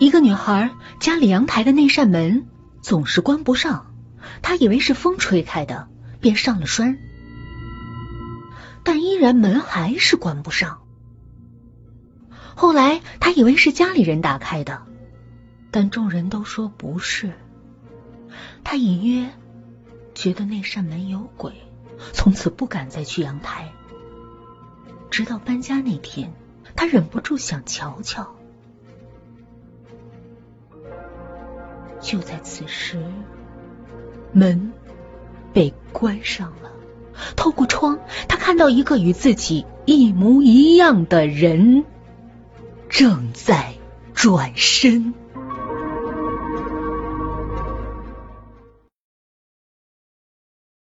一个女孩家里阳台的那扇门总是关不上，她以为是风吹开的，便上了栓，但依然门还是关不上。后来她以为是家里人打开的，但众人都说不是。她隐约觉得那扇门有鬼，从此不敢再去阳台。直到搬家那天，她忍不住想瞧瞧。就在此时，门被关上了。透过窗，他看到一个与自己一模一样的人正在转身。